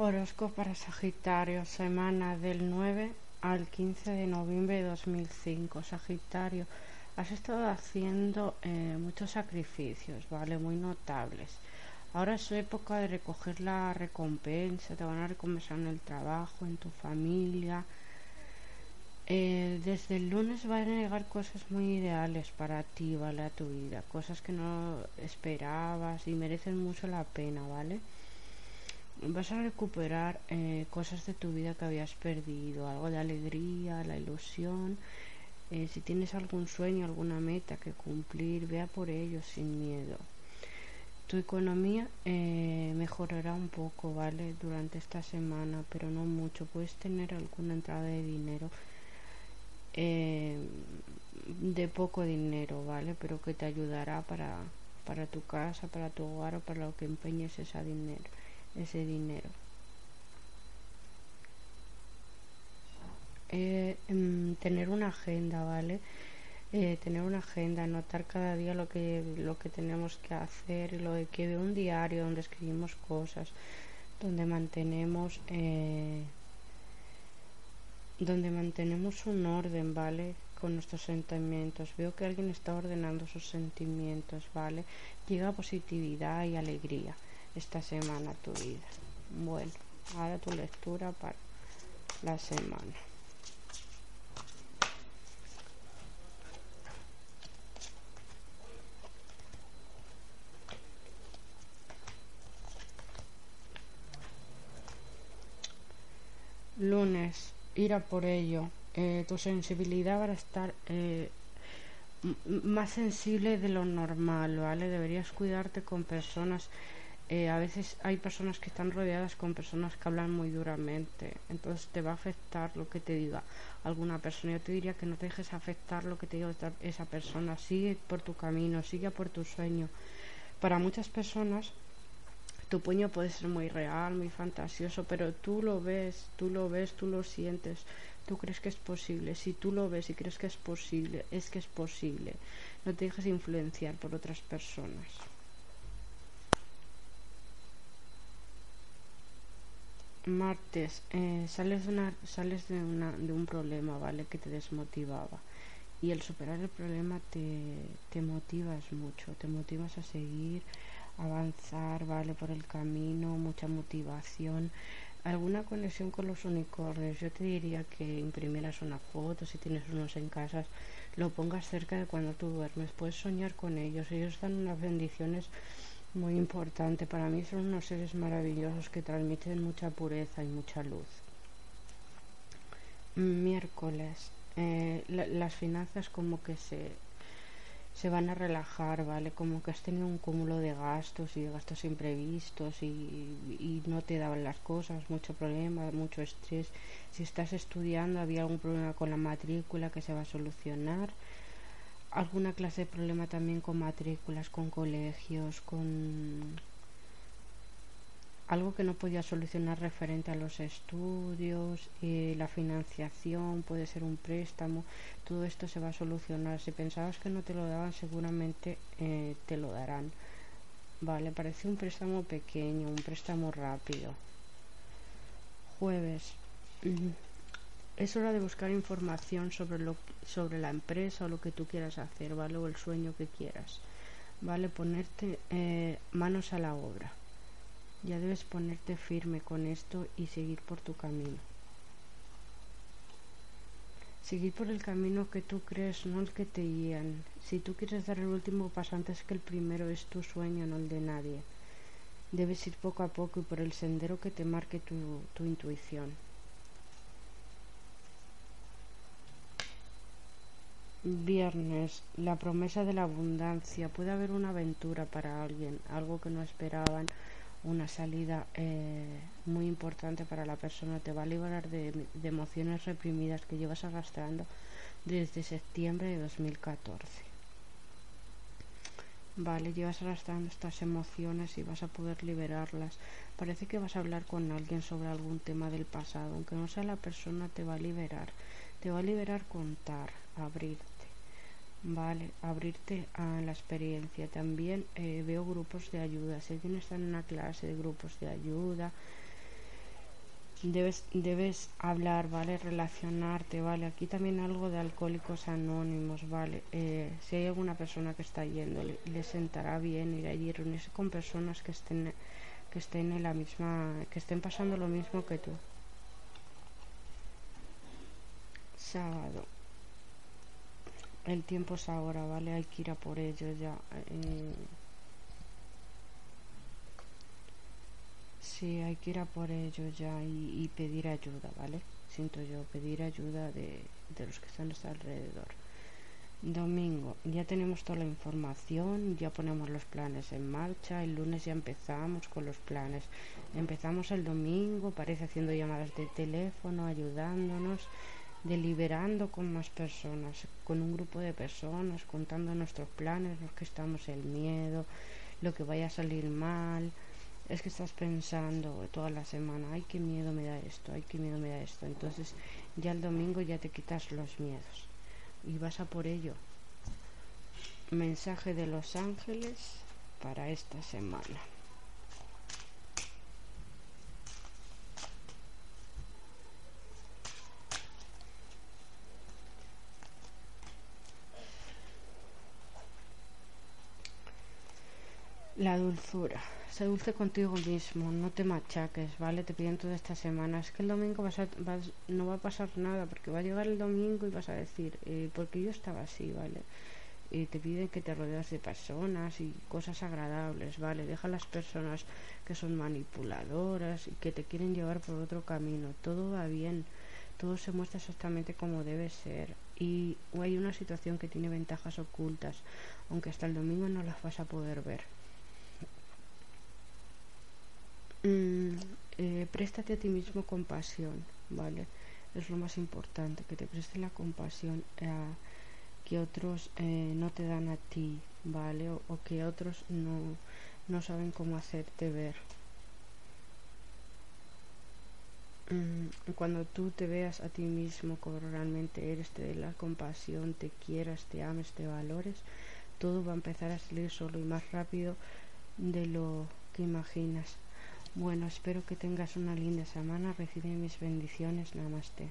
Horóscopo para Sagitario, semana del 9 al 15 de noviembre de 2005. Sagitario, has estado haciendo eh, muchos sacrificios, ¿vale? Muy notables. Ahora es época de recoger la recompensa, te van a recompensar en el trabajo, en tu familia. Eh, desde el lunes van a llegar cosas muy ideales para ti, ¿vale? A tu vida, cosas que no esperabas y merecen mucho la pena, ¿vale? Vas a recuperar eh, cosas de tu vida que habías perdido, algo de alegría, la ilusión. Eh, si tienes algún sueño, alguna meta que cumplir, vea por ello sin miedo. Tu economía eh, mejorará un poco, ¿vale? Durante esta semana, pero no mucho. Puedes tener alguna entrada de dinero, de poco dinero, ¿vale? Pero que te ayudará para, para tu casa, para tu hogar o para lo que empeñes ese dinero ese dinero. Eh, em, tener una agenda, ¿vale? Eh, tener una agenda, anotar cada día lo que, lo que tenemos que hacer, lo que un diario donde escribimos cosas, donde mantenemos eh, donde mantenemos un orden, ¿vale? Con nuestros sentimientos. Veo que alguien está ordenando sus sentimientos, ¿vale? Llega positividad y alegría esta semana tu vida. Bueno, ahora tu lectura para la semana. Lunes, ir a por ello. Eh, tu sensibilidad va a estar eh, más sensible de lo normal, ¿vale? Deberías cuidarte con personas eh, a veces hay personas que están rodeadas con personas que hablan muy duramente, entonces te va a afectar lo que te diga alguna persona. Yo te diría que no te dejes afectar lo que te diga esa persona, sigue por tu camino, sigue por tu sueño. Para muchas personas tu puño puede ser muy real, muy fantasioso, pero tú lo ves, tú lo ves, tú lo sientes, tú crees que es posible. Si tú lo ves y crees que es posible, es que es posible. No te dejes influenciar por otras personas. Martes eh, sales, de una, sales de, una, de un problema, ¿vale? Que te desmotivaba. Y el superar el problema te, te motivas mucho, te motivas a seguir, avanzar, ¿vale? Por el camino, mucha motivación. Alguna conexión con los unicornios. Yo te diría que imprimieras una foto, si tienes unos en casa, lo pongas cerca de cuando tú duermes. Puedes soñar con ellos. Ellos dan unas bendiciones muy importante. Para mí son unos seres maravillosos que transmiten mucha pureza y mucha luz. Miércoles. Eh, las finanzas como que se, se van a relajar, ¿vale? Como que has tenido un cúmulo de gastos y de gastos imprevistos y, y no te daban las cosas, mucho problema, mucho estrés. Si estás estudiando, había algún problema con la matrícula que se va a solucionar alguna clase de problema también con matrículas, con colegios, con algo que no podía solucionar referente a los estudios, y la financiación, puede ser un préstamo, todo esto se va a solucionar. Si pensabas que no te lo daban, seguramente eh, te lo darán. Vale, parece un préstamo pequeño, un préstamo rápido. Jueves. Es hora de buscar información sobre, lo, sobre la empresa o lo que tú quieras hacer, ¿vale? O el sueño que quieras, ¿vale? Ponerte eh, manos a la obra. Ya debes ponerte firme con esto y seguir por tu camino. Seguir por el camino que tú crees, no el que te guían. Si tú quieres dar el último paso antes que el primero, es tu sueño, no el de nadie. Debes ir poco a poco y por el sendero que te marque tu, tu intuición. Viernes, la promesa de la abundancia. Puede haber una aventura para alguien, algo que no esperaban, una salida eh, muy importante para la persona. Te va a liberar de, de emociones reprimidas que llevas arrastrando desde septiembre de 2014. Vale, llevas arrastrando estas emociones y vas a poder liberarlas. Parece que vas a hablar con alguien sobre algún tema del pasado, aunque no sea la persona, te va a liberar. Te va a liberar contar, abrirte, ¿vale? Abrirte a la experiencia. También eh, veo grupos de ayuda. Si alguien está en una clase de grupos de ayuda, debes, debes hablar, ¿vale? Relacionarte, ¿vale? Aquí también algo de alcohólicos anónimos, ¿vale? Eh, si hay alguna persona que está yendo, le, sentará bien ir allí, reunirse con personas que estén, que estén en la misma, que estén pasando lo mismo que tú. Sábado. El tiempo es ahora, ¿vale? Hay que ir a por ello ya. Eh, Sí, hay que ir a por ello ya y, y, pedir ayuda, ¿vale? Siento yo, pedir ayuda de, de los que están a nuestro alrededor. Domingo, ya tenemos toda la información, ya ponemos los planes en marcha, el lunes ya empezamos con los planes. Empezamos el domingo, parece haciendo llamadas de teléfono, ayudándonos, deliberando con más personas, con un grupo de personas, contando nuestros planes, los que estamos el miedo, lo que vaya a salir mal es que estás pensando toda la semana, ay, qué miedo me da esto, ay, qué miedo me da esto. Entonces ya el domingo ya te quitas los miedos y vas a por ello. Mensaje de los ángeles para esta semana. La dulzura. Sé dulce contigo mismo, no te machaques, ¿vale? Te piden toda esta semana. Es que el domingo vas a, vas, no va a pasar nada, porque va a llegar el domingo y vas a decir, eh, porque yo estaba así, ¿vale? Y te piden que te rodeas de personas y cosas agradables, ¿vale? Deja a las personas que son manipuladoras y que te quieren llevar por otro camino. Todo va bien, todo se muestra exactamente como debe ser. Y hay una situación que tiene ventajas ocultas, aunque hasta el domingo no las vas a poder ver. Mm, eh, préstate a ti mismo compasión, ¿vale? Es lo más importante, que te preste la compasión que otros eh, no te dan a ti, ¿vale? O, o que otros no, no, saben cómo hacerte ver. Mm, cuando tú te veas a ti mismo como realmente eres, te dé la compasión, te quieras, te ames, te valores, todo va a empezar a salir solo y más rápido de lo que imaginas. Bueno, espero que tengas una linda semana. Recibe mis bendiciones. Namaste.